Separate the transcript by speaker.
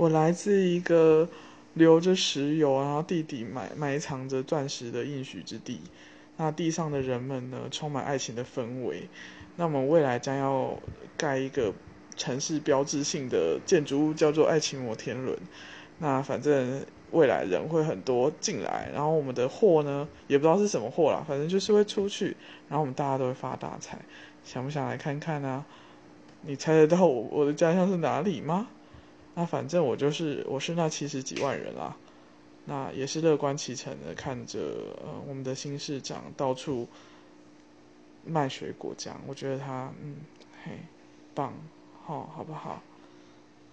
Speaker 1: 我来自一个流着石油，然后地底埋埋藏着钻石的应许之地。那地上的人们呢，充满爱情的氛围。那我们未来将要盖一个城市标志性的建筑物，叫做爱情摩天轮。那反正未来人会很多进来，然后我们的货呢，也不知道是什么货啦，反正就是会出去，然后我们大家都会发大财。想不想来看看呢？你猜得到我我的家乡是哪里吗？那反正我就是我是那七十几万人啦，那也是乐观其成的看着呃我们的新市长到处卖水果酱，我觉得他嗯嘿棒好好不好？